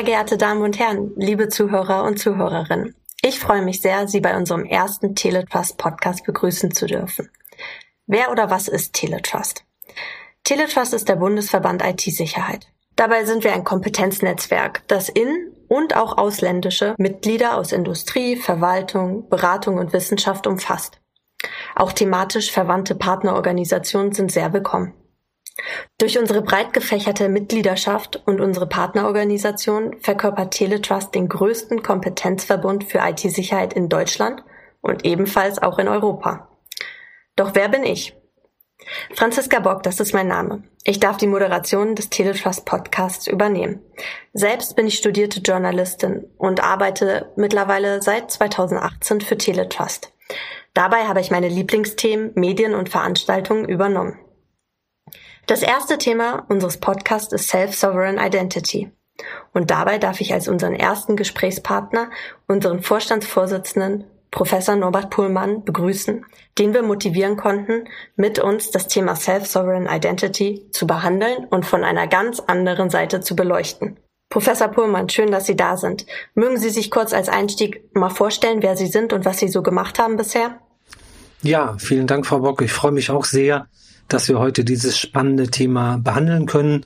Sehr geehrte Damen und Herren, liebe Zuhörer und Zuhörerinnen, ich freue mich sehr, Sie bei unserem ersten Teletrust Podcast begrüßen zu dürfen. Wer oder was ist Teletrust? Teletrust ist der Bundesverband IT-Sicherheit. Dabei sind wir ein Kompetenznetzwerk, das in und auch ausländische Mitglieder aus Industrie, Verwaltung, Beratung und Wissenschaft umfasst. Auch thematisch verwandte Partnerorganisationen sind sehr willkommen. Durch unsere breit gefächerte Mitgliedschaft und unsere Partnerorganisation verkörpert Teletrust den größten Kompetenzverbund für IT-Sicherheit in Deutschland und ebenfalls auch in Europa. Doch wer bin ich? Franziska Bock, das ist mein Name. Ich darf die Moderation des Teletrust Podcasts übernehmen. Selbst bin ich studierte Journalistin und arbeite mittlerweile seit 2018 für Teletrust. Dabei habe ich meine Lieblingsthemen, Medien und Veranstaltungen übernommen. Das erste Thema unseres Podcasts ist Self-Sovereign Identity. Und dabei darf ich als unseren ersten Gesprächspartner unseren Vorstandsvorsitzenden Professor Norbert Pullmann begrüßen, den wir motivieren konnten, mit uns das Thema Self-Sovereign Identity zu behandeln und von einer ganz anderen Seite zu beleuchten. Professor Pullmann, schön, dass Sie da sind. Mögen Sie sich kurz als Einstieg mal vorstellen, wer Sie sind und was Sie so gemacht haben bisher? Ja, vielen Dank, Frau Bock. Ich freue mich auch sehr, dass wir heute dieses spannende Thema behandeln können.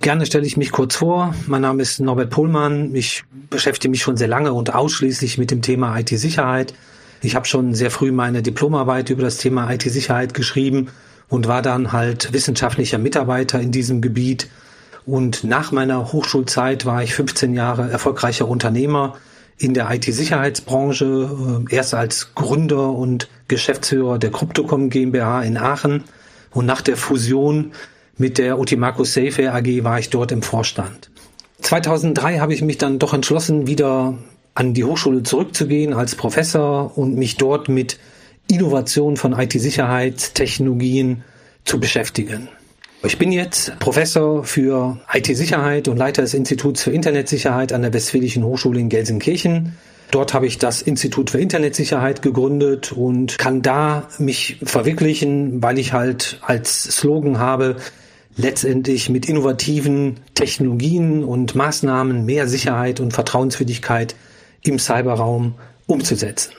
Gerne stelle ich mich kurz vor. Mein Name ist Norbert Pohlmann. Ich beschäftige mich schon sehr lange und ausschließlich mit dem Thema IT-Sicherheit. Ich habe schon sehr früh meine Diplomarbeit über das Thema IT-Sicherheit geschrieben und war dann halt wissenschaftlicher Mitarbeiter in diesem Gebiet. Und nach meiner Hochschulzeit war ich 15 Jahre erfolgreicher Unternehmer in der IT-Sicherheitsbranche, äh, erst als Gründer und Geschäftsführer der Kryptocom GmbH in Aachen. Und nach der Fusion mit der Utimaco Safe AG war ich dort im Vorstand. 2003 habe ich mich dann doch entschlossen, wieder an die Hochschule zurückzugehen als Professor und mich dort mit Innovation von IT-Sicherheitstechnologien zu beschäftigen. Ich bin jetzt Professor für IT-Sicherheit und Leiter des Instituts für Internetsicherheit an der Westfälischen Hochschule in Gelsenkirchen. Dort habe ich das Institut für Internetsicherheit gegründet und kann da mich verwirklichen, weil ich halt als Slogan habe, letztendlich mit innovativen Technologien und Maßnahmen mehr Sicherheit und Vertrauenswürdigkeit im Cyberraum umzusetzen.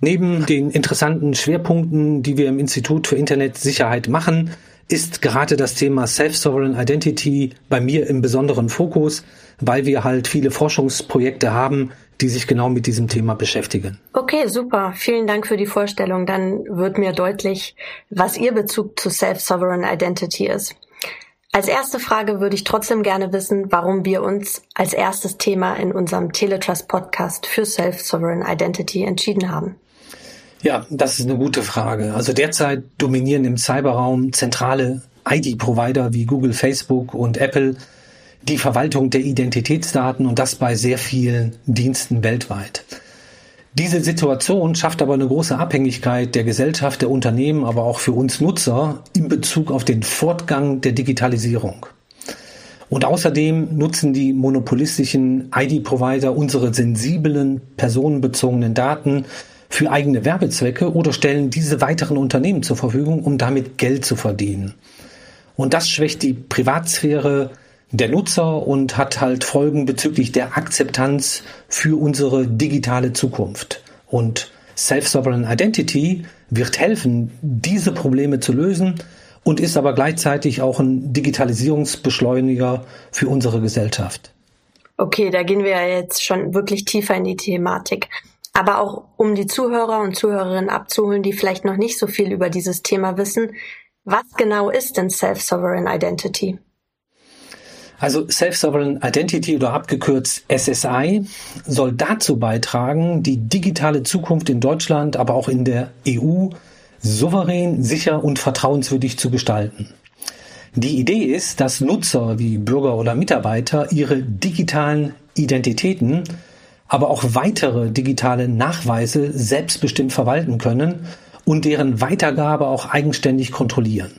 Neben den interessanten Schwerpunkten, die wir im Institut für Internetsicherheit machen, ist gerade das Thema Self-Sovereign Identity bei mir im besonderen Fokus, weil wir halt viele Forschungsprojekte haben, die sich genau mit diesem Thema beschäftigen. Okay, super. Vielen Dank für die Vorstellung. Dann wird mir deutlich, was Ihr Bezug zu Self-Sovereign Identity ist. Als erste Frage würde ich trotzdem gerne wissen, warum wir uns als erstes Thema in unserem Teletrust Podcast für Self-Sovereign Identity entschieden haben. Ja, das ist eine gute Frage. Also derzeit dominieren im Cyberraum zentrale ID-Provider wie Google, Facebook und Apple die Verwaltung der Identitätsdaten und das bei sehr vielen Diensten weltweit. Diese Situation schafft aber eine große Abhängigkeit der Gesellschaft, der Unternehmen, aber auch für uns Nutzer in Bezug auf den Fortgang der Digitalisierung. Und außerdem nutzen die monopolistischen ID-Provider unsere sensiblen, personenbezogenen Daten für eigene Werbezwecke oder stellen diese weiteren Unternehmen zur Verfügung, um damit Geld zu verdienen. Und das schwächt die Privatsphäre der Nutzer und hat halt Folgen bezüglich der Akzeptanz für unsere digitale Zukunft. Und Self-Sovereign Identity wird helfen, diese Probleme zu lösen und ist aber gleichzeitig auch ein Digitalisierungsbeschleuniger für unsere Gesellschaft. Okay, da gehen wir jetzt schon wirklich tiefer in die Thematik. Aber auch um die Zuhörer und Zuhörerinnen abzuholen, die vielleicht noch nicht so viel über dieses Thema wissen, was genau ist denn Self-Sovereign Identity? Also Self-Sovereign Identity oder abgekürzt SSI soll dazu beitragen, die digitale Zukunft in Deutschland, aber auch in der EU souverän, sicher und vertrauenswürdig zu gestalten. Die Idee ist, dass Nutzer wie Bürger oder Mitarbeiter ihre digitalen Identitäten, aber auch weitere digitale Nachweise selbstbestimmt verwalten können und deren Weitergabe auch eigenständig kontrollieren.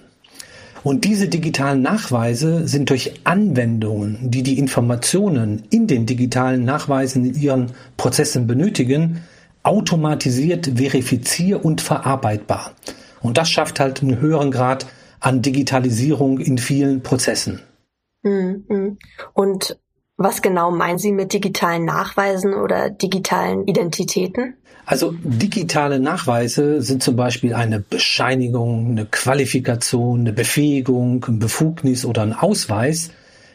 Und diese digitalen Nachweise sind durch Anwendungen, die die Informationen in den digitalen Nachweisen in ihren Prozessen benötigen, automatisiert verifizier- und verarbeitbar. Und das schafft halt einen höheren Grad an Digitalisierung in vielen Prozessen. Mhm. Und Was genau meinen Sie mit digitalen Nachweisen oder digitalen Identitäten? Also digitale Nachweise sind zum Beispiel eine Bescheinigung, eine Qualifikation, eine Befähigung, ein Befugnis oder ein Ausweis,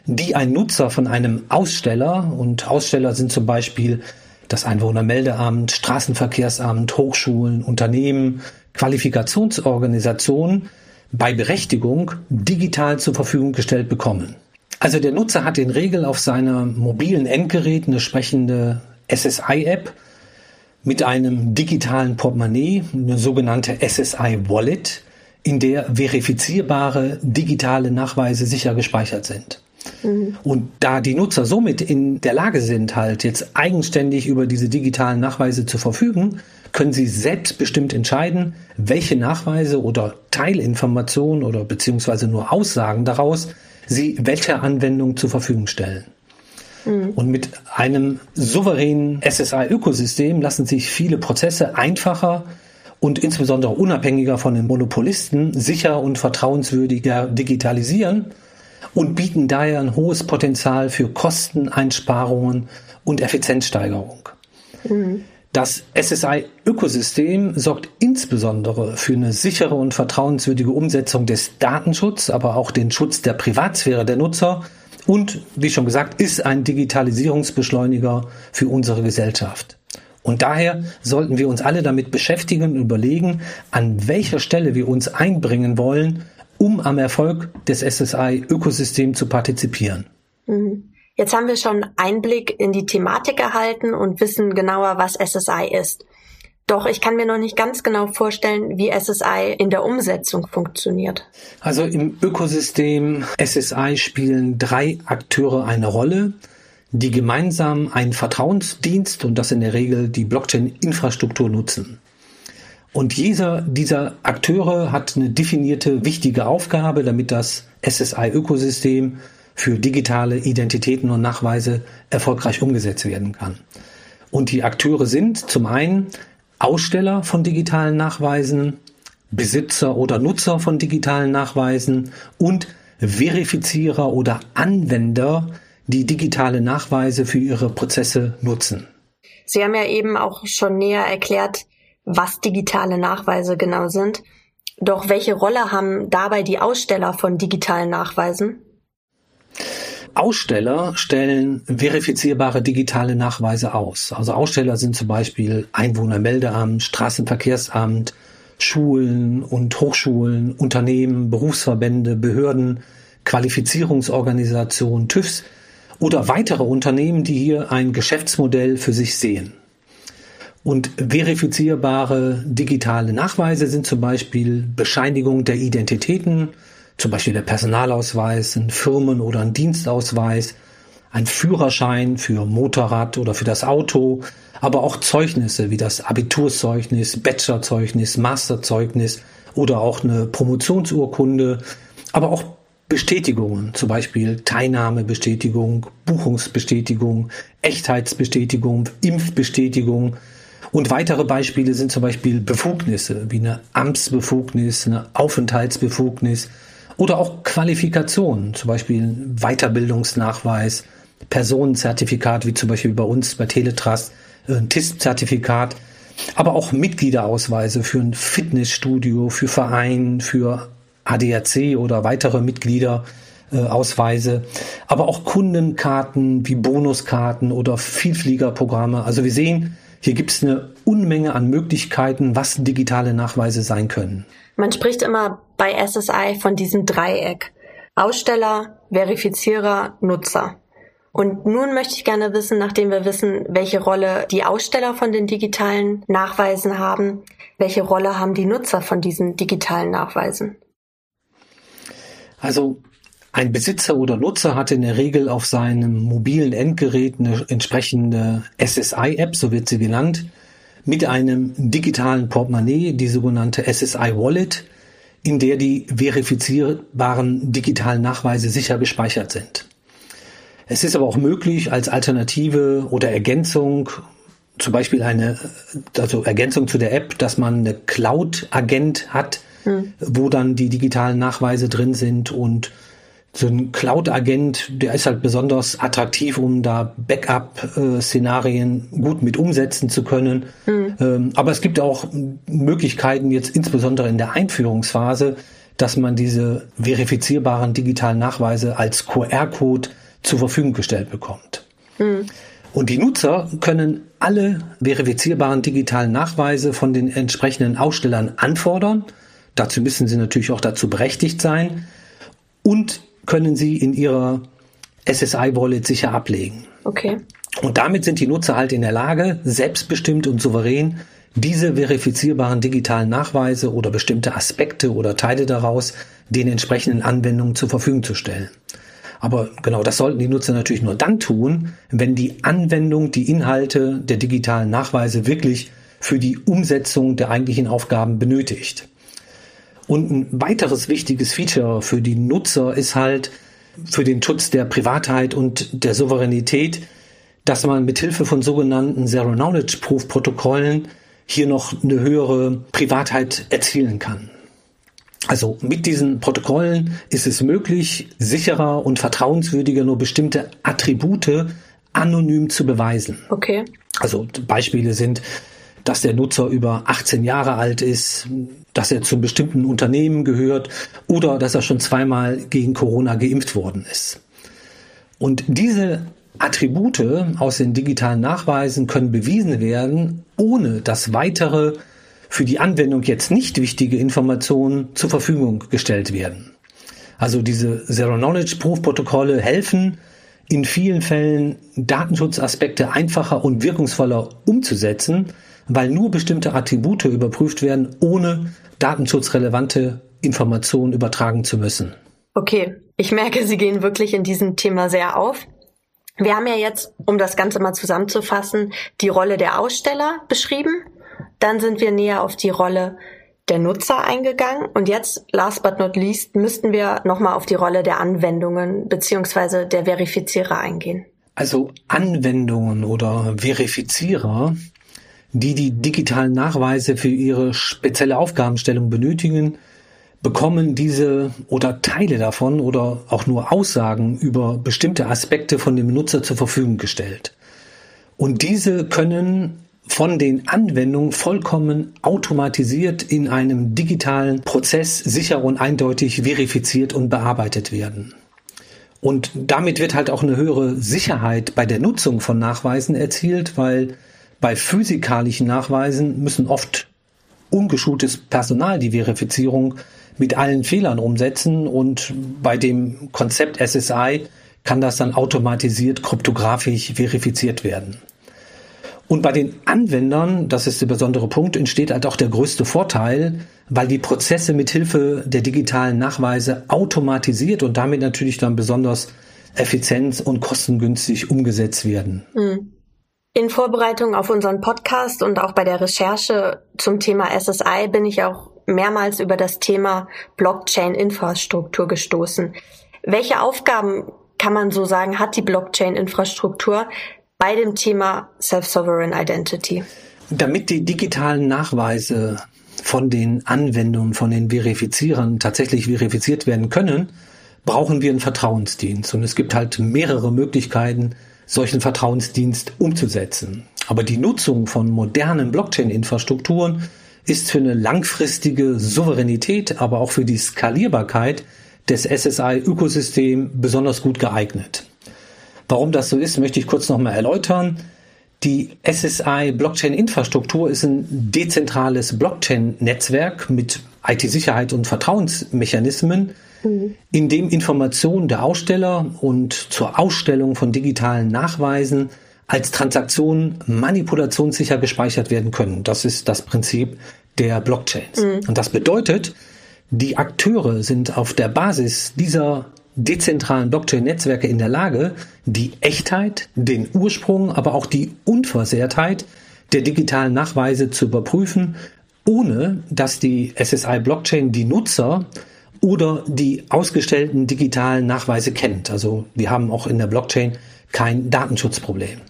die ein Nutzer von einem Aussteller, und Aussteller sind zum Beispiel das Einwohnermeldeamt, Straßenverkehrsamt, Hochschulen, Unternehmen, Qualifikationsorganisationen bei Berechtigung digital zur Verfügung gestellt bekommen. Also der Nutzer hat in Regel auf seinem mobilen Endgerät eine sprechende SSI-App, mit einem digitalen Portemonnaie, eine sogenannte SSI Wallet, in der verifizierbare digitale Nachweise sicher gespeichert sind. Mhm. Und da die Nutzer somit in der Lage sind, halt jetzt eigenständig über diese digitalen Nachweise zu verfügen, können sie selbstbestimmt entscheiden, welche Nachweise oder Teilinformationen oder beziehungsweise nur Aussagen daraus sie welcher Anwendung zur Verfügung stellen. Und mit einem souveränen SSI-Ökosystem lassen sich viele Prozesse einfacher und insbesondere unabhängiger von den Monopolisten sicher und vertrauenswürdiger digitalisieren und bieten daher ein hohes Potenzial für Kosteneinsparungen und Effizienzsteigerung. Mhm. Das SSI-Ökosystem sorgt insbesondere für eine sichere und vertrauenswürdige Umsetzung des Datenschutzes, aber auch den Schutz der Privatsphäre der Nutzer und, wie schon gesagt, ist ein Digitalisierungsbeschleuniger für unsere Gesellschaft. Und daher sollten wir uns alle damit beschäftigen und überlegen, an welcher Stelle wir uns einbringen wollen, um am Erfolg des SSI-Ökosystems zu partizipieren. Mhm. Jetzt haben wir schon Einblick in die Thematik erhalten und wissen genauer, was SSI ist. Doch ich kann mir noch nicht ganz genau vorstellen, wie SSI in der Umsetzung funktioniert. Also im Ökosystem SSI spielen drei Akteure eine Rolle, die gemeinsam einen Vertrauensdienst und das in der Regel die Blockchain-Infrastruktur nutzen. Und jeder dieser Akteure hat eine definierte wichtige Aufgabe, damit das SSI-Ökosystem für digitale Identitäten und Nachweise erfolgreich umgesetzt werden kann. Und die Akteure sind zum einen Aussteller von digitalen Nachweisen, Besitzer oder Nutzer von digitalen Nachweisen und Verifizierer oder Anwender, die digitale Nachweise für ihre Prozesse nutzen. Sie haben ja eben auch schon näher erklärt, was digitale Nachweise genau sind. Doch welche Rolle haben dabei die Aussteller von digitalen Nachweisen? Aussteller stellen verifizierbare digitale Nachweise aus. Also Aussteller sind zum Beispiel Einwohnermeldeamt, Straßenverkehrsamt, Schulen und Hochschulen, Unternehmen, Berufsverbände, Behörden, Qualifizierungsorganisationen, TÜVs oder weitere Unternehmen, die hier ein Geschäftsmodell für sich sehen. Und verifizierbare digitale Nachweise sind zum Beispiel Bescheinigung der Identitäten, zum Beispiel der Personalausweis, ein Firmen- oder ein Dienstausweis, ein Führerschein für Motorrad oder für das Auto, aber auch Zeugnisse wie das Abiturzeugnis, Bachelorzeugnis, Masterzeugnis oder auch eine Promotionsurkunde, aber auch Bestätigungen, zum Beispiel Teilnahmebestätigung, Buchungsbestätigung, Echtheitsbestätigung, Impfbestätigung. Und weitere Beispiele sind zum Beispiel Befugnisse wie eine Amtsbefugnis, eine Aufenthaltsbefugnis, oder auch Qualifikationen, zum Beispiel Weiterbildungsnachweis, Personenzertifikat, wie zum Beispiel bei uns bei Teletrust, äh, ein TISP-Zertifikat, aber auch Mitgliederausweise für ein Fitnessstudio, für Verein, für ADAC oder weitere Mitgliederausweise, aber auch Kundenkarten wie Bonuskarten oder Vielfliegerprogramme. Also wir sehen, hier gibt es eine Unmenge an Möglichkeiten, was digitale Nachweise sein können. Man spricht immer bei SSI von diesem Dreieck. Aussteller, Verifizierer, Nutzer. Und nun möchte ich gerne wissen, nachdem wir wissen, welche Rolle die Aussteller von den digitalen Nachweisen haben, welche Rolle haben die Nutzer von diesen digitalen Nachweisen? Also ein Besitzer oder Nutzer hat in der Regel auf seinem mobilen Endgerät eine entsprechende SSI-App, so wird sie genannt, mit einem digitalen Portemonnaie, die sogenannte SSI Wallet, in der die verifizierbaren digitalen Nachweise sicher gespeichert sind. Es ist aber auch möglich, als Alternative oder Ergänzung, zum Beispiel eine, also Ergänzung zu der App, dass man eine Cloud-Agent hat, hm. wo dann die digitalen Nachweise drin sind und so ein Cloud-Agent, der ist halt besonders attraktiv, um da Backup-Szenarien gut mit umsetzen zu können. Mhm. Aber es gibt auch Möglichkeiten, jetzt insbesondere in der Einführungsphase, dass man diese verifizierbaren digitalen Nachweise als QR-Code zur Verfügung gestellt bekommt. Mhm. Und die Nutzer können alle verifizierbaren digitalen Nachweise von den entsprechenden Ausstellern anfordern. Dazu müssen sie natürlich auch dazu berechtigt sein und können sie in ihrer SSI-Wallet sicher ablegen. Okay. Und damit sind die Nutzer halt in der Lage, selbstbestimmt und souverän diese verifizierbaren digitalen Nachweise oder bestimmte Aspekte oder Teile daraus den entsprechenden Anwendungen zur Verfügung zu stellen. Aber genau das sollten die Nutzer natürlich nur dann tun, wenn die Anwendung die Inhalte der digitalen Nachweise wirklich für die Umsetzung der eigentlichen Aufgaben benötigt. Und ein weiteres wichtiges Feature für die Nutzer ist halt für den Schutz der Privatheit und der Souveränität, dass man mit Hilfe von sogenannten Zero Knowledge Proof Protokollen hier noch eine höhere Privatheit erzielen kann. Also mit diesen Protokollen ist es möglich, sicherer und vertrauenswürdiger nur bestimmte Attribute anonym zu beweisen. Okay. Also Beispiele sind, dass der Nutzer über 18 Jahre alt ist, dass er zum bestimmten Unternehmen gehört oder dass er schon zweimal gegen Corona geimpft worden ist. Und diese Attribute aus den digitalen Nachweisen können bewiesen werden, ohne dass weitere für die Anwendung jetzt nicht wichtige Informationen zur Verfügung gestellt werden. Also diese Zero-Knowledge-Proof-Protokolle helfen in vielen Fällen Datenschutzaspekte einfacher und wirkungsvoller umzusetzen, weil nur bestimmte Attribute überprüft werden, ohne datenschutzrelevante Informationen übertragen zu müssen. Okay, ich merke, Sie gehen wirklich in diesem Thema sehr auf. Wir haben ja jetzt, um das Ganze mal zusammenzufassen, die Rolle der Aussteller beschrieben dann sind wir näher auf die Rolle der Nutzer eingegangen und jetzt, last but not least, müssten wir nochmal auf die Rolle der Anwendungen beziehungsweise der Verifizierer eingehen. Also Anwendungen oder Verifizierer, die die digitalen Nachweise für ihre spezielle Aufgabenstellung benötigen, bekommen diese oder Teile davon oder auch nur Aussagen über bestimmte Aspekte von dem Nutzer zur Verfügung gestellt. Und diese können von den Anwendungen vollkommen automatisiert in einem digitalen Prozess sicher und eindeutig verifiziert und bearbeitet werden. Und damit wird halt auch eine höhere Sicherheit bei der Nutzung von Nachweisen erzielt, weil bei physikalischen Nachweisen müssen oft ungeschultes Personal die Verifizierung mit allen Fehlern umsetzen und bei dem Konzept SSI kann das dann automatisiert kryptografisch verifiziert werden. Und bei den Anwendern, das ist der besondere Punkt, entsteht halt auch der größte Vorteil, weil die Prozesse mit Hilfe der digitalen Nachweise automatisiert und damit natürlich dann besonders effizient und kostengünstig umgesetzt werden. Hm. In Vorbereitung auf unseren Podcast und auch bei der Recherche zum Thema SSI bin ich auch mehrmals über das Thema Blockchain-Infrastruktur gestoßen. Welche Aufgaben kann man so sagen, hat die Blockchain-Infrastruktur, bei dem Thema Self-Sovereign Identity? Damit die digitalen Nachweise von den Anwendungen, von den Verifizierern tatsächlich verifiziert werden können, brauchen wir einen Vertrauensdienst. Und es gibt halt mehrere Möglichkeiten, solchen Vertrauensdienst umzusetzen. Aber die Nutzung von modernen Blockchain-Infrastrukturen ist für eine langfristige Souveränität, aber auch für die Skalierbarkeit des SSI-Ökosystems besonders gut geeignet. Warum das so ist, möchte ich kurz nochmal erläutern. Die SSI Blockchain Infrastruktur ist ein dezentrales Blockchain-Netzwerk mit IT-Sicherheit und Vertrauensmechanismen, mhm. in dem Informationen der Aussteller und zur Ausstellung von digitalen Nachweisen als Transaktionen manipulationssicher gespeichert werden können. Das ist das Prinzip der Blockchains. Mhm. Und das bedeutet, die Akteure sind auf der Basis dieser dezentralen Blockchain-Netzwerke in der Lage, die Echtheit, den Ursprung, aber auch die Unversehrtheit der digitalen Nachweise zu überprüfen, ohne dass die SSI-Blockchain die Nutzer oder die ausgestellten digitalen Nachweise kennt. Also wir haben auch in der Blockchain kein Datenschutzproblem.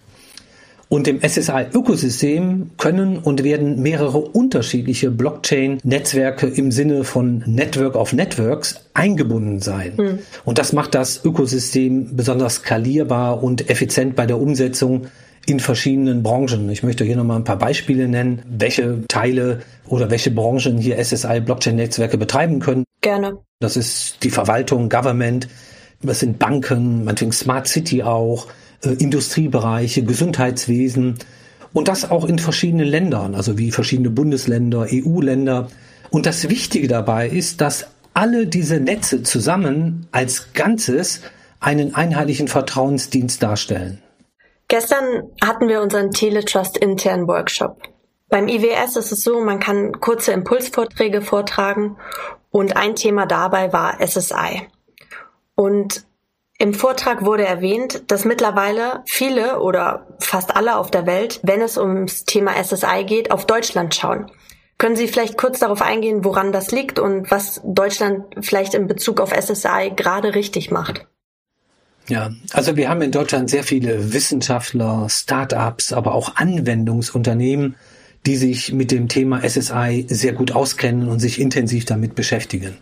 Und im SSI-Ökosystem können und werden mehrere unterschiedliche Blockchain-Netzwerke im Sinne von Network of Networks eingebunden sein. Mhm. Und das macht das Ökosystem besonders skalierbar und effizient bei der Umsetzung in verschiedenen Branchen. Ich möchte hier nochmal ein paar Beispiele nennen, welche Teile oder welche Branchen hier SSI-Blockchain-Netzwerke betreiben können. Gerne. Das ist die Verwaltung, Government, das sind Banken, meinetwegen Smart City auch, äh, Industriebereiche, Gesundheitswesen und das auch in verschiedenen Ländern, also wie verschiedene Bundesländer, EU-Länder. Und das Wichtige dabei ist, dass alle diese Netze zusammen als Ganzes einen einheitlichen Vertrauensdienst darstellen. Gestern hatten wir unseren Teletrust internen Workshop. Beim IWS ist es so, man kann kurze Impulsvorträge vortragen und ein Thema dabei war SSI. Und im Vortrag wurde erwähnt, dass mittlerweile viele oder fast alle auf der Welt, wenn es ums Thema SSI geht, auf Deutschland schauen. Können Sie vielleicht kurz darauf eingehen, woran das liegt und was Deutschland vielleicht in Bezug auf SSI gerade richtig macht? Ja, also wir haben in Deutschland sehr viele Wissenschaftler, Start-ups, aber auch Anwendungsunternehmen, die sich mit dem Thema SSI sehr gut auskennen und sich intensiv damit beschäftigen.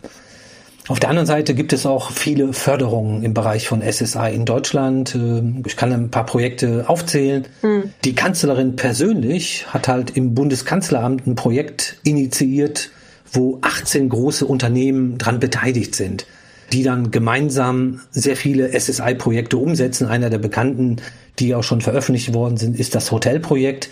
Auf der anderen Seite gibt es auch viele Förderungen im Bereich von SSI in Deutschland. Ähm, ich kann ein paar Projekte aufzählen. Mhm. Die Kanzlerin persönlich hat halt im Bundeskanzleramt ein Projekt initiiert, wo 18 große Unternehmen dran beteiligt sind, die dann gemeinsam sehr viele SSI-Projekte umsetzen. Einer der bekannten, die auch schon veröffentlicht worden sind, ist das Hotelprojekt.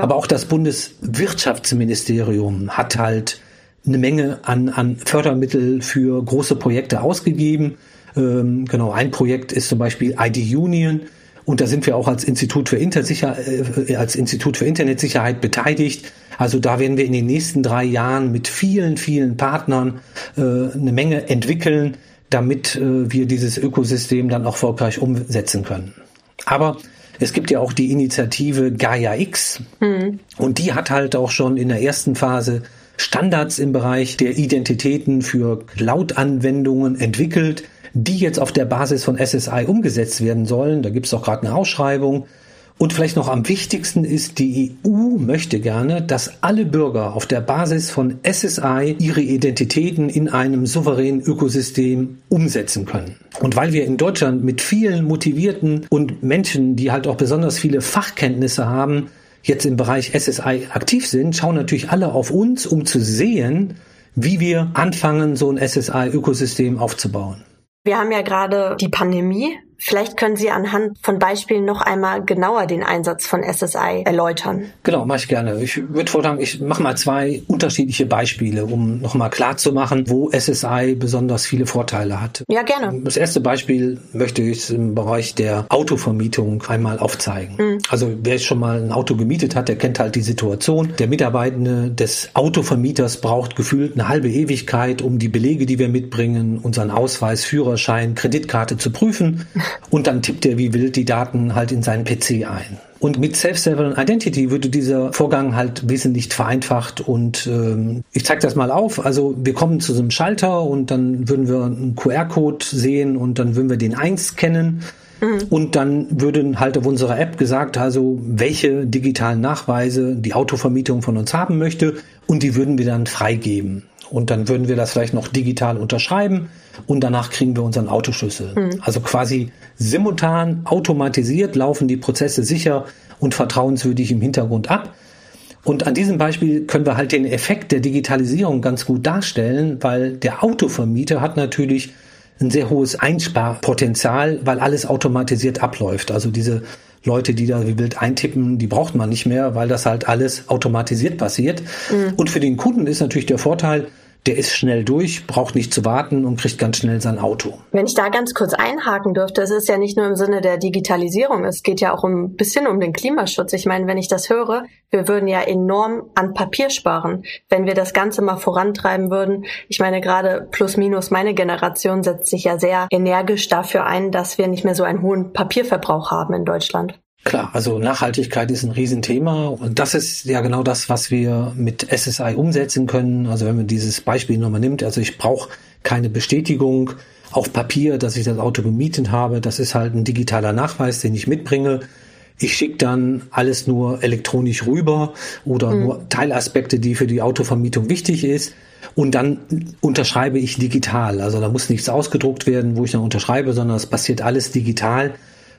Aber auch das Bundeswirtschaftsministerium hat halt eine Menge an, an Fördermittel für große Projekte ausgegeben. Ähm, genau, ein Projekt ist zum Beispiel ID Union. Und da sind wir auch als Institut für Intersicher äh, als Institut für Internetsicherheit beteiligt. Also da werden wir in den nächsten drei Jahren mit vielen, vielen Partnern äh, eine Menge entwickeln, damit äh, wir dieses Ökosystem dann auch erfolgreich umsetzen können. Aber es gibt ja auch die Initiative Gaia X mhm. und die hat halt auch schon in der ersten Phase Standards im Bereich der Identitäten für Cloud-Anwendungen entwickelt, die jetzt auf der Basis von SSI umgesetzt werden sollen. Da gibt es auch gerade eine Ausschreibung. Und vielleicht noch am wichtigsten ist, die EU möchte gerne, dass alle Bürger auf der Basis von SSI ihre Identitäten in einem souveränen Ökosystem umsetzen können. Und weil wir in Deutschland mit vielen motivierten und Menschen, die halt auch besonders viele Fachkenntnisse haben, jetzt im Bereich SSI aktiv sind, schauen natürlich alle auf uns, um zu sehen, wie wir anfangen, so ein SSI-Ökosystem aufzubauen. Wir haben ja gerade die Pandemie Vielleicht können Sie anhand von Beispielen noch einmal genauer den Einsatz von SSI erläutern. Genau, mache ich gerne. Ich würde vorschlagen, ich mache mal zwei unterschiedliche Beispiele, um nochmal klar zu machen, wo SSI besonders viele Vorteile hat. Ja, gerne. Das erste Beispiel möchte ich im Bereich der Autovermietung einmal aufzeigen. Mhm. Also wer schon mal ein Auto gemietet hat, der kennt halt die Situation. Der Mitarbeitende des Autovermieters braucht gefühlt eine halbe Ewigkeit, um die Belege, die wir mitbringen, unseren Ausweis, Führerschein, Kreditkarte zu prüfen. Und dann tippt er wie wild die Daten halt in seinen PC ein. Und mit Self-Sovereign Identity würde dieser Vorgang halt wesentlich vereinfacht und ähm, ich zeige das mal auf. Also wir kommen zu so einem Schalter und dann würden wir einen QR-Code sehen und dann würden wir den einscannen. Mhm. Und dann würden halt auf unserer App gesagt, also welche digitalen Nachweise die Autovermietung von uns haben möchte und die würden wir dann freigeben. Und dann würden wir das vielleicht noch digital unterschreiben und danach kriegen wir unseren Autoschlüssel. Mhm. Also quasi simultan automatisiert laufen die Prozesse sicher und vertrauenswürdig im Hintergrund ab. Und an diesem Beispiel können wir halt den Effekt der Digitalisierung ganz gut darstellen, weil der Autovermieter hat natürlich ein sehr hohes Einsparpotenzial, weil alles automatisiert abläuft. Also diese Leute, die da wie wild eintippen, die braucht man nicht mehr, weil das halt alles automatisiert passiert. Mhm. Und für den Kunden ist natürlich der Vorteil, der ist schnell durch, braucht nicht zu warten und kriegt ganz schnell sein Auto. Wenn ich da ganz kurz einhaken dürfte, es ist ja nicht nur im Sinne der Digitalisierung, es geht ja auch ein bisschen um den Klimaschutz. Ich meine, wenn ich das höre, wir würden ja enorm an Papier sparen, wenn wir das Ganze mal vorantreiben würden. Ich meine, gerade plus minus meine Generation setzt sich ja sehr energisch dafür ein, dass wir nicht mehr so einen hohen Papierverbrauch haben in Deutschland. Klar, also Nachhaltigkeit ist ein Riesenthema und das ist ja genau das, was wir mit SSI umsetzen können. Also wenn man dieses Beispiel nochmal nimmt, also ich brauche keine Bestätigung auf Papier, dass ich das Auto gemietet habe. Das ist halt ein digitaler Nachweis, den ich mitbringe. Ich schicke dann alles nur elektronisch rüber oder mhm. nur Teilaspekte, die für die Autovermietung wichtig ist. Und dann unterschreibe ich digital. Also da muss nichts ausgedruckt werden, wo ich dann unterschreibe, sondern es passiert alles digital.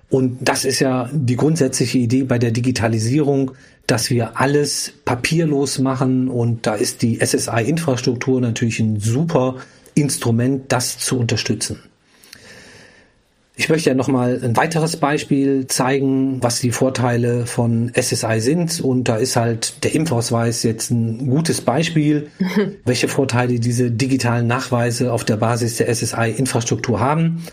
Und das ist ja die grundsätzliche Idee bei der Digitalisierung, dass wir alles papierlos machen. Und da ist die SSI-Infrastruktur natürlich ein super Instrument, das zu unterstützen. Ich möchte ja nochmal ein weiteres Beispiel zeigen, was die Vorteile von SSI sind. Und da ist halt der Impfausweis jetzt ein gutes Beispiel, welche Vorteile diese digitalen Nachweise auf der Basis der SSI-Infrastruktur haben.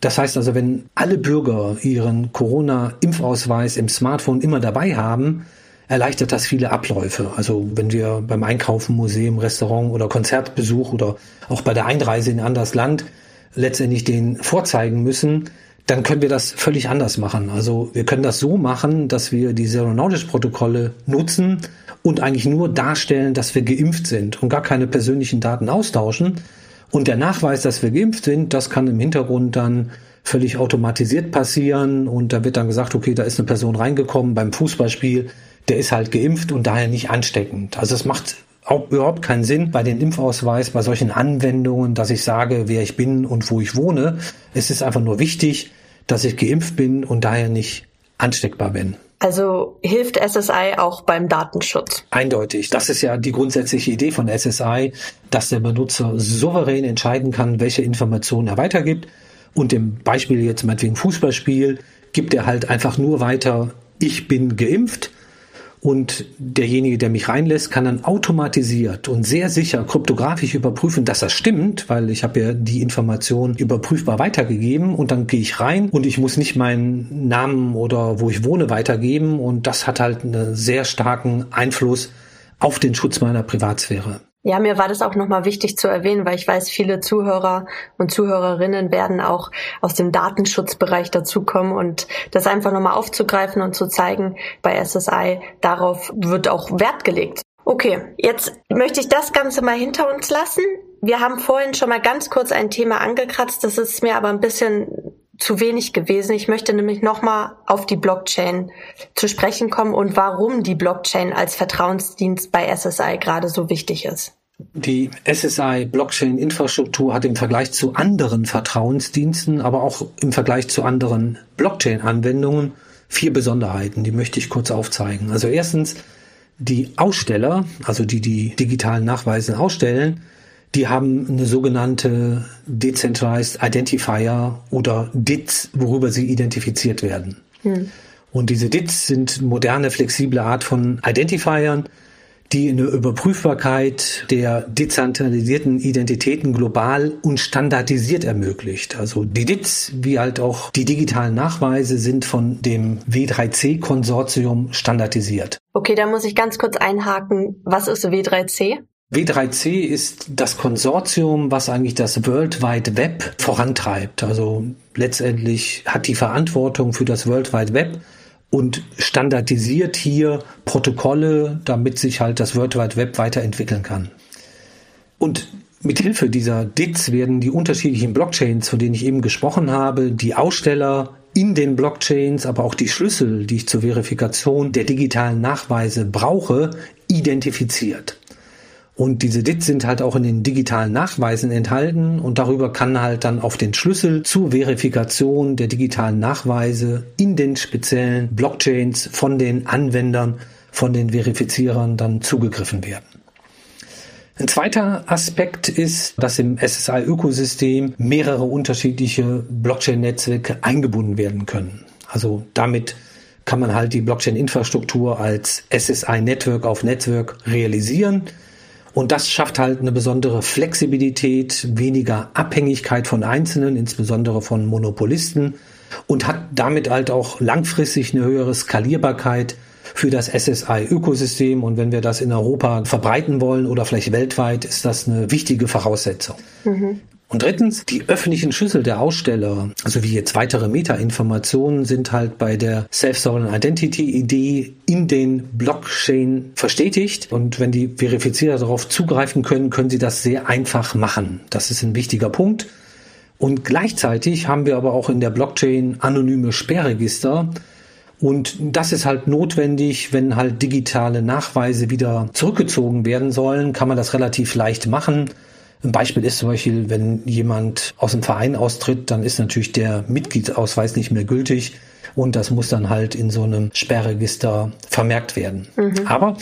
Das heißt also, wenn alle Bürger ihren Corona-Impfausweis im Smartphone immer dabei haben, erleichtert das viele Abläufe. Also wenn wir beim Einkaufen, Museum, Restaurant oder Konzertbesuch oder auch bei der Einreise in ein anderes Land letztendlich den vorzeigen müssen, dann können wir das völlig anders machen. Also wir können das so machen, dass wir die Zero Knowledge Protokolle nutzen und eigentlich nur darstellen, dass wir geimpft sind und gar keine persönlichen Daten austauschen. Und der Nachweis, dass wir geimpft sind, das kann im Hintergrund dann völlig automatisiert passieren und da wird dann gesagt, okay, da ist eine Person reingekommen beim Fußballspiel, der ist halt geimpft und daher nicht ansteckend. Also es macht auch überhaupt keinen Sinn bei den Impfausweis, bei solchen Anwendungen, dass ich sage, wer ich bin und wo ich wohne. Es ist einfach nur wichtig, dass ich geimpft bin und daher nicht ansteckbar bin. Also hilft SSI auch beim Datenschutz? Eindeutig. Das ist ja die grundsätzliche Idee von SSI, dass der Benutzer souverän entscheiden kann, welche Informationen er weitergibt. Und im Beispiel jetzt meinetwegen Fußballspiel gibt er halt einfach nur weiter, ich bin geimpft und derjenige, der mich reinlässt, kann dann automatisiert und sehr sicher kryptografisch überprüfen, dass das stimmt, weil ich habe ja die Information überprüfbar weitergegeben und dann gehe ich rein und ich muss nicht meinen Namen oder wo ich wohne weitergeben und das hat halt einen sehr starken Einfluss auf den Schutz meiner Privatsphäre. Ja, mir war das auch nochmal wichtig zu erwähnen, weil ich weiß, viele Zuhörer und Zuhörerinnen werden auch aus dem Datenschutzbereich dazukommen und das einfach nochmal aufzugreifen und zu zeigen, bei SSI, darauf wird auch Wert gelegt. Okay, jetzt möchte ich das Ganze mal hinter uns lassen. Wir haben vorhin schon mal ganz kurz ein Thema angekratzt, das ist mir aber ein bisschen zu wenig gewesen. Ich möchte nämlich nochmal auf die Blockchain zu sprechen kommen und warum die Blockchain als Vertrauensdienst bei SSI gerade so wichtig ist. Die SSI Blockchain Infrastruktur hat im Vergleich zu anderen Vertrauensdiensten, aber auch im Vergleich zu anderen Blockchain Anwendungen vier Besonderheiten, die möchte ich kurz aufzeigen. Also erstens, die Aussteller, also die die digitalen Nachweise ausstellen, die haben eine sogenannte Decentralized Identifier oder DITs, worüber sie identifiziert werden. Hm. Und diese DITs sind moderne, flexible Art von Identifiern, die eine Überprüfbarkeit der dezentralisierten Identitäten global und standardisiert ermöglicht. Also die DITs wie halt auch die digitalen Nachweise sind von dem W3C-Konsortium standardisiert. Okay, da muss ich ganz kurz einhaken. Was ist W3C? W3C ist das Konsortium, was eigentlich das World Wide Web vorantreibt. Also letztendlich hat die Verantwortung für das World Wide Web und standardisiert hier Protokolle, damit sich halt das World Wide Web weiterentwickeln kann. Und mit Hilfe dieser DITs werden die unterschiedlichen Blockchains, von denen ich eben gesprochen habe, die Aussteller in den Blockchains, aber auch die Schlüssel, die ich zur Verifikation der digitalen Nachweise brauche, identifiziert. Und diese DITs sind halt auch in den digitalen Nachweisen enthalten und darüber kann halt dann auf den Schlüssel zur Verifikation der digitalen Nachweise in den speziellen Blockchains von den Anwendern, von den Verifizierern dann zugegriffen werden. Ein zweiter Aspekt ist, dass im SSI-Ökosystem mehrere unterschiedliche Blockchain-Netzwerke eingebunden werden können. Also damit kann man halt die Blockchain-Infrastruktur als SSI-Network auf Netzwerk realisieren und das schafft halt eine besondere Flexibilität, weniger Abhängigkeit von Einzelnen, insbesondere von Monopolisten und hat damit halt auch langfristig eine höhere Skalierbarkeit für das SSI-Ökosystem. Und wenn wir das in Europa verbreiten wollen oder vielleicht weltweit, ist das eine wichtige Voraussetzung. Mhm. Und drittens, die öffentlichen Schlüssel der Aussteller, also wie jetzt weitere Meta-Informationen, sind halt bei der Self-Sovereign Identity-Idee in den Blockchain verstetigt. Und wenn die Verifizierer darauf zugreifen können, können sie das sehr einfach machen. Das ist ein wichtiger Punkt. Und gleichzeitig haben wir aber auch in der Blockchain anonyme Sperrregister. Und das ist halt notwendig, wenn halt digitale Nachweise wieder zurückgezogen werden sollen, kann man das relativ leicht machen. Ein Beispiel ist zum Beispiel, wenn jemand aus dem Verein austritt, dann ist natürlich der Mitgliedsausweis nicht mehr gültig und das muss dann halt in so einem Sperrregister vermerkt werden. Mhm. Aber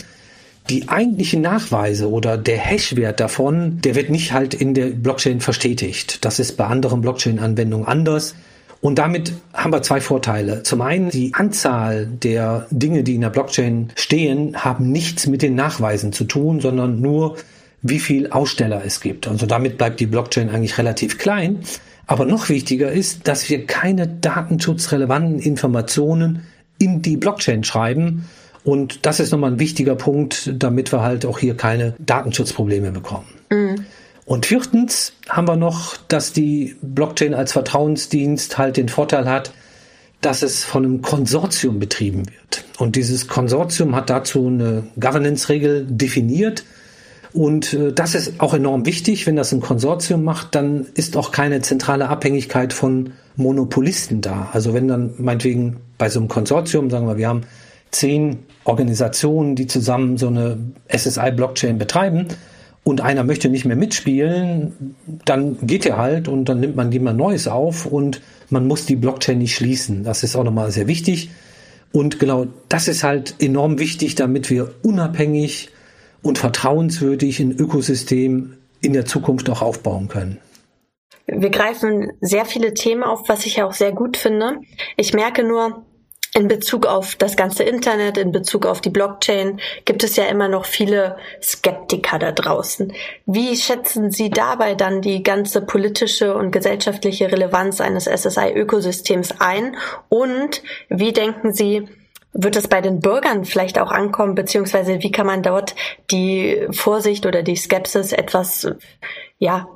die eigentlichen Nachweise oder der Hashwert davon, der wird nicht halt in der Blockchain verstetigt. Das ist bei anderen Blockchain-Anwendungen anders. Und damit haben wir zwei Vorteile. Zum einen, die Anzahl der Dinge, die in der Blockchain stehen, haben nichts mit den Nachweisen zu tun, sondern nur, wie viel Aussteller es gibt. Also damit bleibt die Blockchain eigentlich relativ klein. Aber noch wichtiger ist, dass wir keine datenschutzrelevanten Informationen in die Blockchain schreiben. Und das ist nochmal ein wichtiger Punkt, damit wir halt auch hier keine Datenschutzprobleme bekommen. Mhm. Und viertens haben wir noch, dass die Blockchain als Vertrauensdienst halt den Vorteil hat, dass es von einem Konsortium betrieben wird. Und dieses Konsortium hat dazu eine Governance-Regel definiert. Und äh, das ist auch enorm wichtig. Wenn das ein Konsortium macht, dann ist auch keine zentrale Abhängigkeit von Monopolisten da. Also wenn dann meinetwegen bei so einem Konsortium, sagen wir, wir haben zehn Organisationen, die zusammen so eine SSI-Blockchain betreiben, und einer möchte nicht mehr mitspielen, dann geht er halt und dann nimmt man jemand Neues auf und man muss die Blockchain nicht schließen. Das ist auch nochmal sehr wichtig. Und genau das ist halt enorm wichtig, damit wir unabhängig und vertrauenswürdig ein Ökosystem in der Zukunft auch aufbauen können. Wir greifen sehr viele Themen auf, was ich auch sehr gut finde. Ich merke nur, in Bezug auf das ganze Internet, in Bezug auf die Blockchain gibt es ja immer noch viele Skeptiker da draußen. Wie schätzen Sie dabei dann die ganze politische und gesellschaftliche Relevanz eines SSI-Ökosystems ein? Und wie denken Sie, wird es bei den Bürgern vielleicht auch ankommen, beziehungsweise wie kann man dort die Vorsicht oder die Skepsis etwas, ja,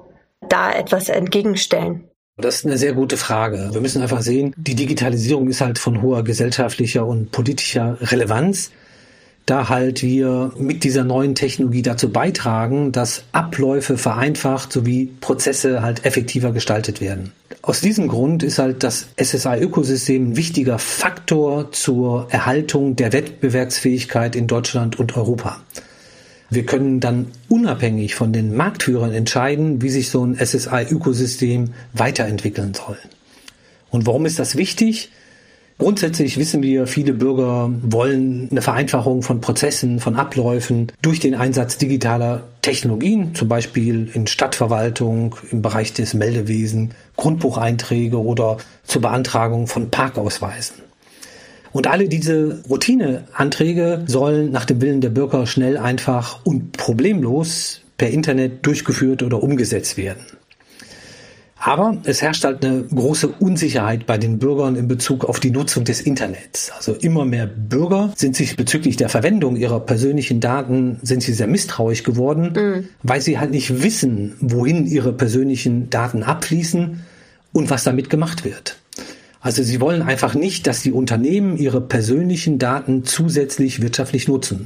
da etwas entgegenstellen? Das ist eine sehr gute Frage. Wir müssen einfach sehen, die Digitalisierung ist halt von hoher gesellschaftlicher und politischer Relevanz, da halt wir mit dieser neuen Technologie dazu beitragen, dass Abläufe vereinfacht sowie Prozesse halt effektiver gestaltet werden. Aus diesem Grund ist halt das SSI-Ökosystem ein wichtiger Faktor zur Erhaltung der Wettbewerbsfähigkeit in Deutschland und Europa. Wir können dann unabhängig von den Marktführern entscheiden, wie sich so ein SSI-Ökosystem weiterentwickeln soll. Und warum ist das wichtig? Grundsätzlich wissen wir, viele Bürger wollen eine Vereinfachung von Prozessen, von Abläufen durch den Einsatz digitaler Technologien, zum Beispiel in Stadtverwaltung, im Bereich des Meldewesen, Grundbucheinträge oder zur Beantragung von Parkausweisen. Und alle diese Routineanträge sollen nach dem Willen der Bürger schnell, einfach und problemlos per Internet durchgeführt oder umgesetzt werden. Aber es herrscht halt eine große Unsicherheit bei den Bürgern in Bezug auf die Nutzung des Internets. Also immer mehr Bürger sind sich bezüglich der Verwendung ihrer persönlichen Daten sind sie sehr misstrauisch geworden, mhm. weil sie halt nicht wissen, wohin ihre persönlichen Daten abfließen und was damit gemacht wird. Also sie wollen einfach nicht, dass die Unternehmen ihre persönlichen Daten zusätzlich wirtschaftlich nutzen.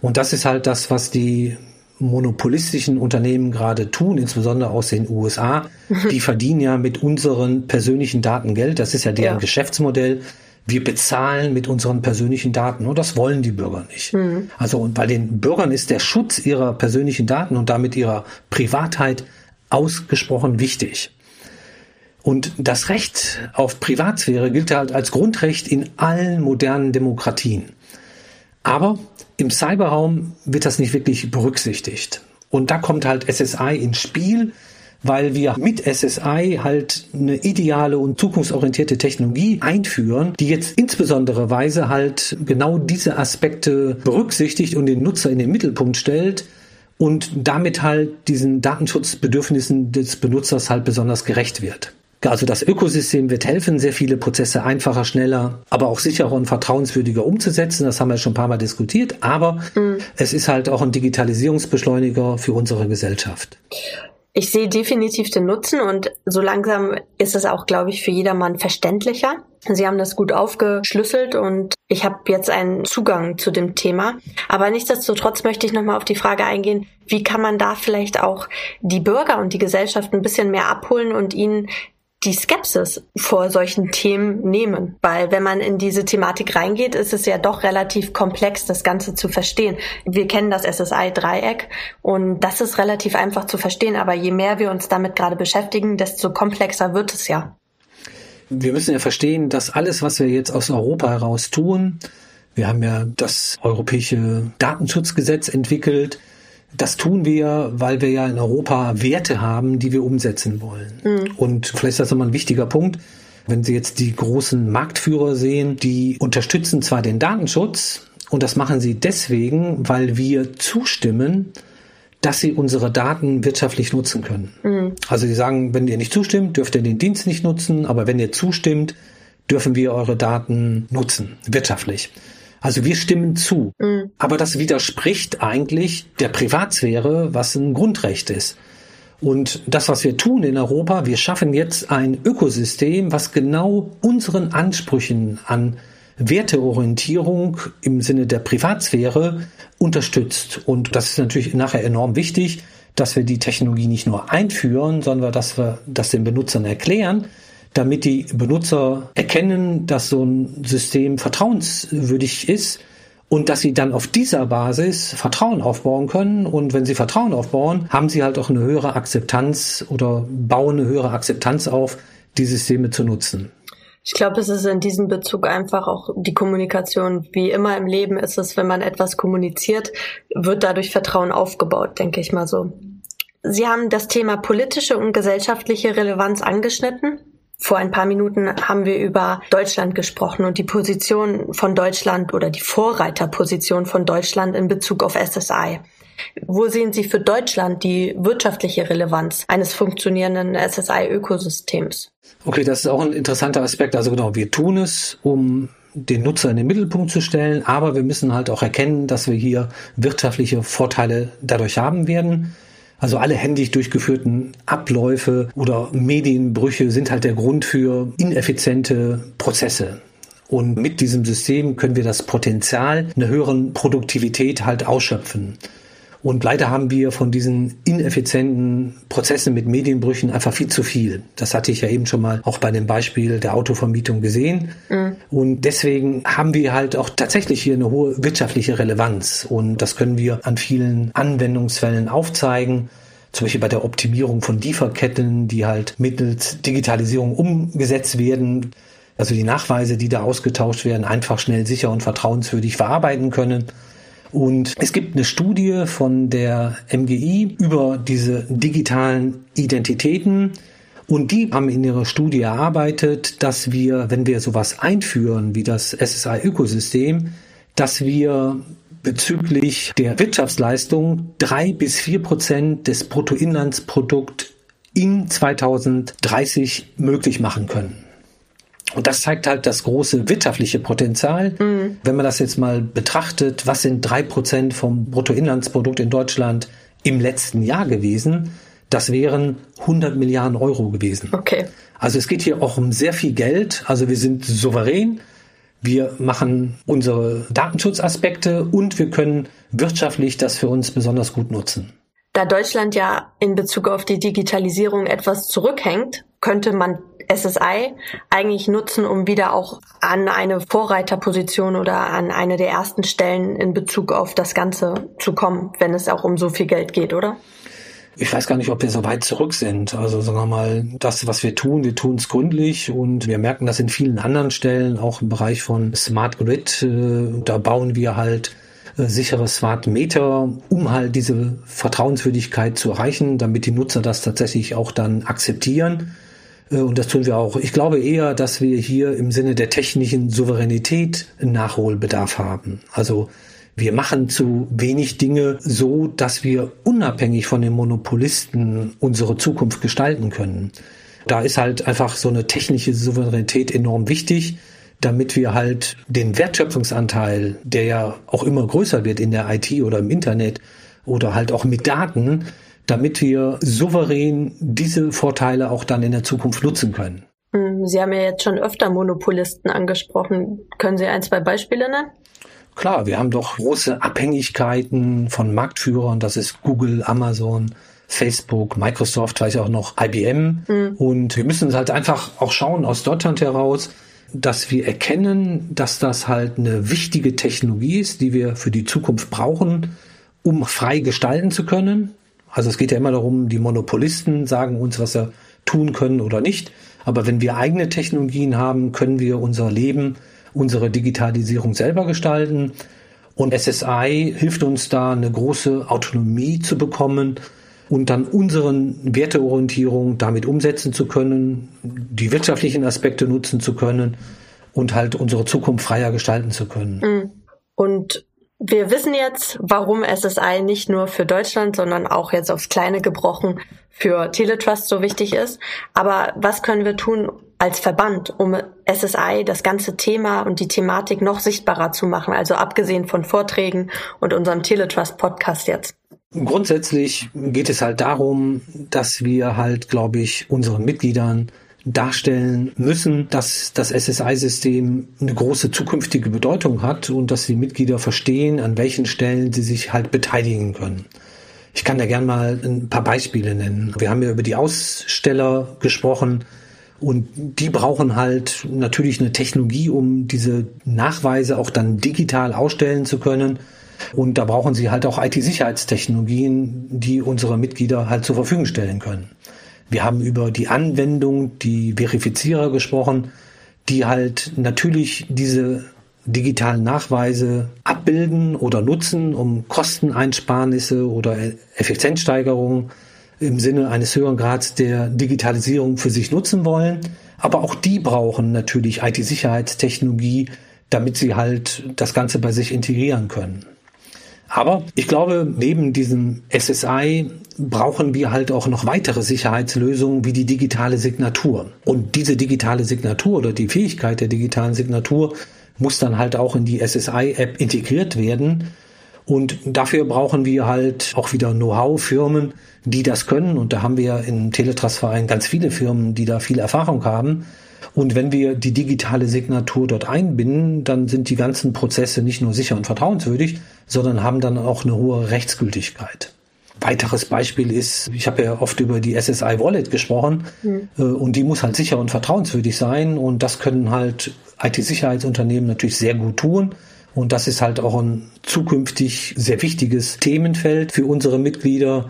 Und das ist halt das, was die monopolistischen Unternehmen gerade tun, insbesondere aus den USA. Die verdienen ja mit unseren persönlichen Daten Geld. Das ist ja deren ja. Geschäftsmodell. Wir bezahlen mit unseren persönlichen Daten und das wollen die Bürger nicht. Mhm. Also und bei den Bürgern ist der Schutz ihrer persönlichen Daten und damit ihrer Privatheit ausgesprochen wichtig. Und das Recht auf Privatsphäre gilt halt als Grundrecht in allen modernen Demokratien. Aber im Cyberraum wird das nicht wirklich berücksichtigt. Und da kommt halt SSI ins Spiel, weil wir mit SSI halt eine ideale und zukunftsorientierte Technologie einführen, die jetzt insbesondere Weise halt genau diese Aspekte berücksichtigt und den Nutzer in den Mittelpunkt stellt und damit halt diesen Datenschutzbedürfnissen des Benutzers halt besonders gerecht wird. Also das Ökosystem wird helfen, sehr viele Prozesse einfacher, schneller, aber auch sicherer und vertrauenswürdiger umzusetzen. Das haben wir schon ein paar Mal diskutiert. Aber mhm. es ist halt auch ein Digitalisierungsbeschleuniger für unsere Gesellschaft. Ich sehe definitiv den Nutzen und so langsam ist es auch, glaube ich, für jedermann verständlicher. Sie haben das gut aufgeschlüsselt und ich habe jetzt einen Zugang zu dem Thema. Aber nichtsdestotrotz möchte ich nochmal auf die Frage eingehen, wie kann man da vielleicht auch die Bürger und die Gesellschaft ein bisschen mehr abholen und ihnen die Skepsis vor solchen Themen nehmen. Weil wenn man in diese Thematik reingeht, ist es ja doch relativ komplex, das Ganze zu verstehen. Wir kennen das SSI-Dreieck und das ist relativ einfach zu verstehen, aber je mehr wir uns damit gerade beschäftigen, desto komplexer wird es ja. Wir müssen ja verstehen, dass alles, was wir jetzt aus Europa heraus tun, wir haben ja das europäische Datenschutzgesetz entwickelt, das tun wir, weil wir ja in Europa Werte haben, die wir umsetzen wollen. Mhm. Und vielleicht ist das nochmal ein wichtiger Punkt. Wenn Sie jetzt die großen Marktführer sehen, die unterstützen zwar den Datenschutz, und das machen sie deswegen, weil wir zustimmen, dass sie unsere Daten wirtschaftlich nutzen können. Mhm. Also sie sagen, wenn ihr nicht zustimmt, dürft ihr den Dienst nicht nutzen, aber wenn ihr zustimmt, dürfen wir eure Daten nutzen, wirtschaftlich. Also wir stimmen zu. Mhm. Aber das widerspricht eigentlich der Privatsphäre, was ein Grundrecht ist. Und das, was wir tun in Europa, wir schaffen jetzt ein Ökosystem, was genau unseren Ansprüchen an Werteorientierung im Sinne der Privatsphäre unterstützt. Und das ist natürlich nachher enorm wichtig, dass wir die Technologie nicht nur einführen, sondern dass wir das den Benutzern erklären, damit die Benutzer erkennen, dass so ein System vertrauenswürdig ist und dass sie dann auf dieser Basis Vertrauen aufbauen können. Und wenn sie Vertrauen aufbauen, haben sie halt auch eine höhere Akzeptanz oder bauen eine höhere Akzeptanz auf, die Systeme zu nutzen. Ich glaube, es ist in diesem Bezug einfach auch die Kommunikation. Wie immer im Leben ist es, wenn man etwas kommuniziert, wird dadurch Vertrauen aufgebaut, denke ich mal so. Sie haben das Thema politische und gesellschaftliche Relevanz angeschnitten. Vor ein paar Minuten haben wir über Deutschland gesprochen und die Position von Deutschland oder die Vorreiterposition von Deutschland in Bezug auf SSI. Wo sehen Sie für Deutschland die wirtschaftliche Relevanz eines funktionierenden SSI-Ökosystems? Okay, das ist auch ein interessanter Aspekt. Also genau, wir tun es, um den Nutzer in den Mittelpunkt zu stellen, aber wir müssen halt auch erkennen, dass wir hier wirtschaftliche Vorteile dadurch haben werden. Also alle händisch durchgeführten Abläufe oder Medienbrüche sind halt der Grund für ineffiziente Prozesse. Und mit diesem System können wir das Potenzial einer höheren Produktivität halt ausschöpfen. Und leider haben wir von diesen ineffizienten Prozessen mit Medienbrüchen einfach viel zu viel. Das hatte ich ja eben schon mal auch bei dem Beispiel der Autovermietung gesehen. Mhm. Und deswegen haben wir halt auch tatsächlich hier eine hohe wirtschaftliche Relevanz. Und das können wir an vielen Anwendungsfällen aufzeigen zum Beispiel bei der Optimierung von Lieferketten, die halt mittels Digitalisierung umgesetzt werden, also die Nachweise, die da ausgetauscht werden, einfach schnell, sicher und vertrauenswürdig verarbeiten können. Und es gibt eine Studie von der MGI über diese digitalen Identitäten. Und die haben in ihrer Studie erarbeitet, dass wir, wenn wir sowas einführen wie das SSI-Ökosystem, dass wir bezüglich der Wirtschaftsleistung drei bis vier Prozent des Bruttoinlandsprodukt in 2030 möglich machen können. Und das zeigt halt das große wirtschaftliche Potenzial. Mhm. Wenn man das jetzt mal betrachtet, was sind drei Prozent vom Bruttoinlandsprodukt in Deutschland im letzten Jahr gewesen? Das wären 100 Milliarden Euro gewesen. Okay. Also es geht hier auch um sehr viel Geld. Also wir sind souverän. Wir machen unsere Datenschutzaspekte und wir können wirtschaftlich das für uns besonders gut nutzen. Da Deutschland ja in Bezug auf die Digitalisierung etwas zurückhängt, könnte man SSI eigentlich nutzen, um wieder auch an eine Vorreiterposition oder an eine der ersten Stellen in Bezug auf das Ganze zu kommen, wenn es auch um so viel Geld geht, oder? Ich weiß gar nicht, ob wir so weit zurück sind. Also sagen wir mal, das, was wir tun, wir tun es gründlich und wir merken das in vielen anderen Stellen, auch im Bereich von Smart Grid. Äh, da bauen wir halt äh, sichere Smart Meter, um halt diese Vertrauenswürdigkeit zu erreichen, damit die Nutzer das tatsächlich auch dann akzeptieren. Äh, und das tun wir auch. Ich glaube eher, dass wir hier im Sinne der technischen Souveränität Nachholbedarf haben. Also wir machen zu wenig Dinge so, dass wir unabhängig von den Monopolisten unsere Zukunft gestalten können. Da ist halt einfach so eine technische Souveränität enorm wichtig, damit wir halt den Wertschöpfungsanteil, der ja auch immer größer wird in der IT oder im Internet oder halt auch mit Daten, damit wir souverän diese Vorteile auch dann in der Zukunft nutzen können. Hm, Sie haben ja jetzt schon öfter Monopolisten angesprochen. Können Sie ein, zwei Beispiele nennen? Klar, wir haben doch große Abhängigkeiten von Marktführern, das ist Google, Amazon, Facebook, Microsoft, vielleicht auch noch IBM. Mhm. Und wir müssen halt einfach auch schauen aus Deutschland heraus, dass wir erkennen, dass das halt eine wichtige Technologie ist, die wir für die Zukunft brauchen, um frei gestalten zu können. Also es geht ja immer darum, die Monopolisten sagen uns, was sie tun können oder nicht. Aber wenn wir eigene Technologien haben, können wir unser Leben, unsere Digitalisierung selber gestalten. Und SSI hilft uns da, eine große Autonomie zu bekommen und dann unseren Werteorientierung damit umsetzen zu können, die wirtschaftlichen Aspekte nutzen zu können und halt unsere Zukunft freier gestalten zu können. Mhm. Und wir wissen jetzt, warum SSI nicht nur für Deutschland, sondern auch jetzt aufs Kleine gebrochen für Teletrust so wichtig ist. Aber was können wir tun als Verband, um SSI das ganze Thema und die Thematik noch sichtbarer zu machen? Also abgesehen von Vorträgen und unserem Teletrust Podcast jetzt. Grundsätzlich geht es halt darum, dass wir halt, glaube ich, unseren Mitgliedern darstellen müssen, dass das SSI-System eine große zukünftige Bedeutung hat und dass die Mitglieder verstehen, an welchen Stellen sie sich halt beteiligen können. Ich kann da gern mal ein paar Beispiele nennen. Wir haben ja über die Aussteller gesprochen und die brauchen halt natürlich eine Technologie, um diese Nachweise auch dann digital ausstellen zu können. Und da brauchen sie halt auch IT-Sicherheitstechnologien, die unsere Mitglieder halt zur Verfügung stellen können. Wir haben über die Anwendung, die Verifizierer gesprochen, die halt natürlich diese digitalen Nachweise abbilden oder nutzen, um Kosteneinsparnisse oder Effizienzsteigerungen im Sinne eines höheren Grads der Digitalisierung für sich nutzen wollen. Aber auch die brauchen natürlich IT-Sicherheitstechnologie, damit sie halt das Ganze bei sich integrieren können. Aber ich glaube, neben diesem SSI brauchen wir halt auch noch weitere Sicherheitslösungen wie die digitale Signatur. Und diese digitale Signatur oder die Fähigkeit der digitalen Signatur muss dann halt auch in die SSI-App integriert werden. Und dafür brauchen wir halt auch wieder Know-how-Firmen, die das können. Und da haben wir im Teletrust-Verein ganz viele Firmen, die da viel Erfahrung haben. Und wenn wir die digitale Signatur dort einbinden, dann sind die ganzen Prozesse nicht nur sicher und vertrauenswürdig, sondern haben dann auch eine hohe Rechtsgültigkeit. Weiteres Beispiel ist, ich habe ja oft über die SSI Wallet gesprochen mhm. und die muss halt sicher und vertrauenswürdig sein und das können halt IT-Sicherheitsunternehmen natürlich sehr gut tun. Und das ist halt auch ein zukünftig sehr wichtiges Themenfeld für unsere Mitglieder.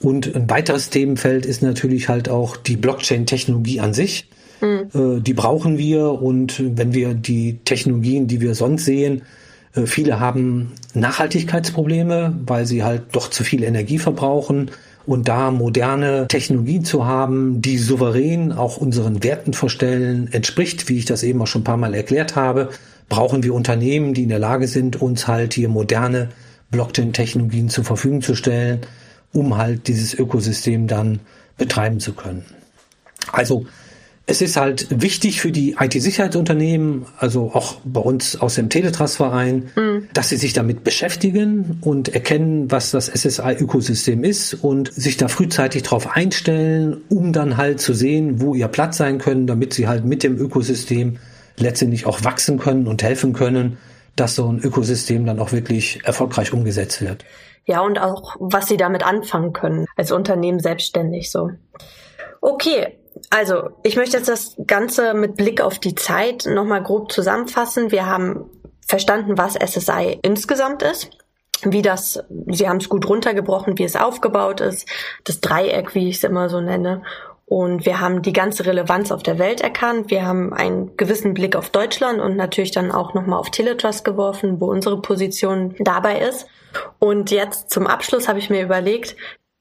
Und ein weiteres Themenfeld ist natürlich halt auch die Blockchain-Technologie an sich. Mhm. Die brauchen wir und wenn wir die Technologien, die wir sonst sehen, viele haben Nachhaltigkeitsprobleme, weil sie halt doch zu viel Energie verbrauchen. Und da moderne Technologien zu haben, die souverän auch unseren Werten vorstellen, entspricht, wie ich das eben auch schon ein paar Mal erklärt habe, brauchen wir Unternehmen, die in der Lage sind, uns halt hier moderne Blockchain-Technologien zur Verfügung zu stellen, um halt dieses Ökosystem dann betreiben zu können. Also es ist halt wichtig für die IT-Sicherheitsunternehmen, also auch bei uns aus dem Teletrust-Verein, mhm. dass sie sich damit beschäftigen und erkennen, was das SSI-Ökosystem ist und sich da frühzeitig darauf einstellen, um dann halt zu sehen, wo ihr Platz sein können, damit sie halt mit dem Ökosystem letztendlich auch wachsen können und helfen können, dass so ein Ökosystem dann auch wirklich erfolgreich umgesetzt wird. Ja, und auch, was sie damit anfangen können, als Unternehmen selbstständig so. Okay, also, ich möchte jetzt das Ganze mit Blick auf die Zeit nochmal grob zusammenfassen. Wir haben verstanden, was SSI insgesamt ist, wie das, Sie haben es gut runtergebrochen, wie es aufgebaut ist, das Dreieck, wie ich es immer so nenne. Und wir haben die ganze Relevanz auf der Welt erkannt. Wir haben einen gewissen Blick auf Deutschland und natürlich dann auch nochmal auf Teletrust geworfen, wo unsere Position dabei ist. Und jetzt zum Abschluss habe ich mir überlegt,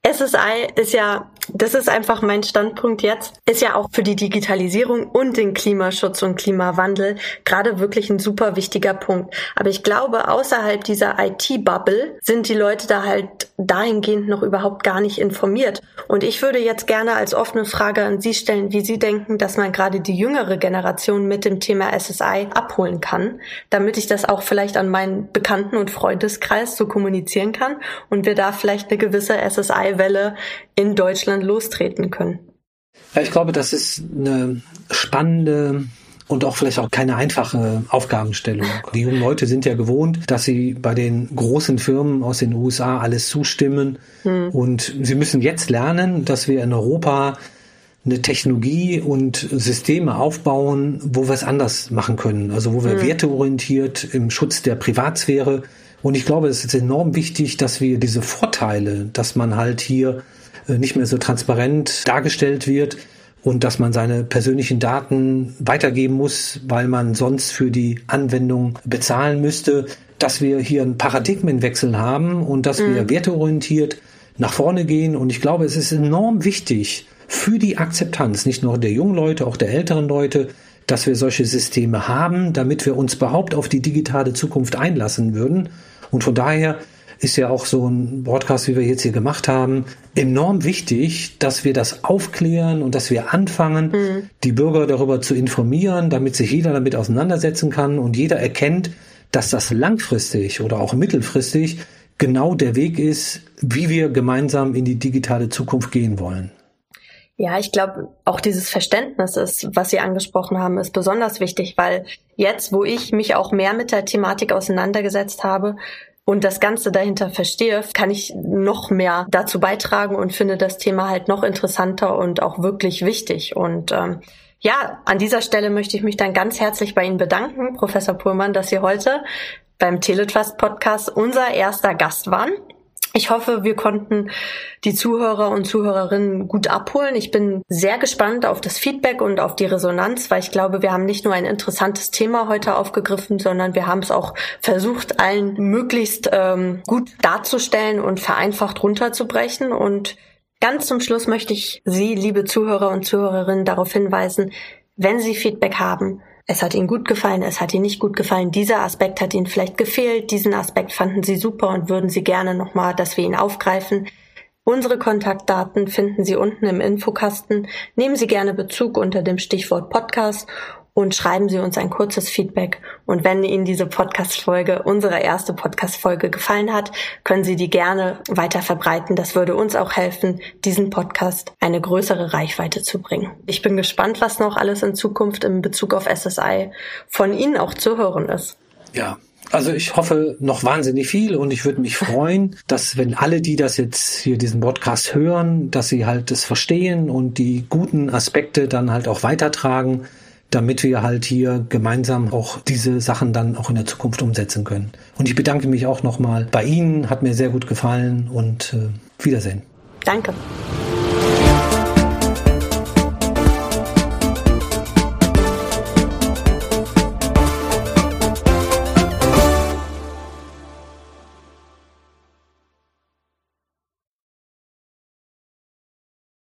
SSI ist ja, das ist einfach mein Standpunkt jetzt, ist ja auch für die Digitalisierung und den Klimaschutz und Klimawandel gerade wirklich ein super wichtiger Punkt. Aber ich glaube, außerhalb dieser IT-Bubble sind die Leute da halt dahingehend noch überhaupt gar nicht informiert. Und ich würde jetzt gerne als offene Frage an Sie stellen, wie Sie denken, dass man gerade die jüngere Generation mit dem Thema SSI abholen kann, damit ich das auch vielleicht an meinen Bekannten- und Freundeskreis so kommunizieren kann und wir da vielleicht eine gewisse SSI Welle in Deutschland lostreten können? Ja, ich glaube, das ist eine spannende und auch vielleicht auch keine einfache Aufgabenstellung. Die jungen Leute sind ja gewohnt, dass sie bei den großen Firmen aus den USA alles zustimmen. Hm. Und sie müssen jetzt lernen, dass wir in Europa eine Technologie und Systeme aufbauen, wo wir es anders machen können. Also wo wir hm. werteorientiert im Schutz der Privatsphäre. Und ich glaube, es ist enorm wichtig, dass wir diese Vorteile, dass man halt hier äh, nicht mehr so transparent dargestellt wird, und dass man seine persönlichen Daten weitergeben muss, weil man sonst für die Anwendung bezahlen müsste, dass wir hier einen Paradigmenwechsel haben und dass mhm. wir werteorientiert nach vorne gehen. Und ich glaube, es ist enorm wichtig für die Akzeptanz, nicht nur der jungen Leute, auch der älteren Leute, dass wir solche Systeme haben, damit wir uns überhaupt auf die digitale Zukunft einlassen würden. Und von daher ist ja auch so ein Podcast, wie wir jetzt hier gemacht haben, enorm wichtig, dass wir das aufklären und dass wir anfangen, mhm. die Bürger darüber zu informieren, damit sich jeder damit auseinandersetzen kann und jeder erkennt, dass das langfristig oder auch mittelfristig genau der Weg ist, wie wir gemeinsam in die digitale Zukunft gehen wollen. Ja, ich glaube, auch dieses Verständnis ist, was Sie angesprochen haben, ist besonders wichtig, weil jetzt, wo ich mich auch mehr mit der Thematik auseinandergesetzt habe, und das Ganze dahinter verstehe, kann ich noch mehr dazu beitragen und finde das Thema halt noch interessanter und auch wirklich wichtig. Und ähm, ja, an dieser Stelle möchte ich mich dann ganz herzlich bei Ihnen bedanken, Professor Pullmann, dass Sie heute beim Teletrust Podcast unser erster Gast waren. Ich hoffe, wir konnten die Zuhörer und Zuhörerinnen gut abholen. Ich bin sehr gespannt auf das Feedback und auf die Resonanz, weil ich glaube, wir haben nicht nur ein interessantes Thema heute aufgegriffen, sondern wir haben es auch versucht, allen möglichst ähm, gut darzustellen und vereinfacht runterzubrechen. Und ganz zum Schluss möchte ich Sie, liebe Zuhörer und Zuhörerinnen, darauf hinweisen, wenn Sie Feedback haben, es hat ihnen gut gefallen, es hat ihnen nicht gut gefallen, dieser Aspekt hat ihnen vielleicht gefehlt, diesen Aspekt fanden sie super und würden sie gerne nochmal, dass wir ihn aufgreifen. Unsere Kontaktdaten finden Sie unten im Infokasten. Nehmen Sie gerne Bezug unter dem Stichwort Podcast und schreiben Sie uns ein kurzes Feedback. Und wenn Ihnen diese Podcast-Folge, unsere erste Podcast-Folge gefallen hat, können Sie die gerne weiter verbreiten. Das würde uns auch helfen, diesen Podcast eine größere Reichweite zu bringen. Ich bin gespannt, was noch alles in Zukunft in Bezug auf SSI von Ihnen auch zu hören ist. Ja, also ich hoffe noch wahnsinnig viel und ich würde mich freuen, dass wenn alle, die das jetzt hier diesen Podcast hören, dass sie halt das verstehen und die guten Aspekte dann halt auch weitertragen damit wir halt hier gemeinsam auch diese Sachen dann auch in der Zukunft umsetzen können. Und ich bedanke mich auch nochmal bei Ihnen, hat mir sehr gut gefallen und äh, Wiedersehen. Danke.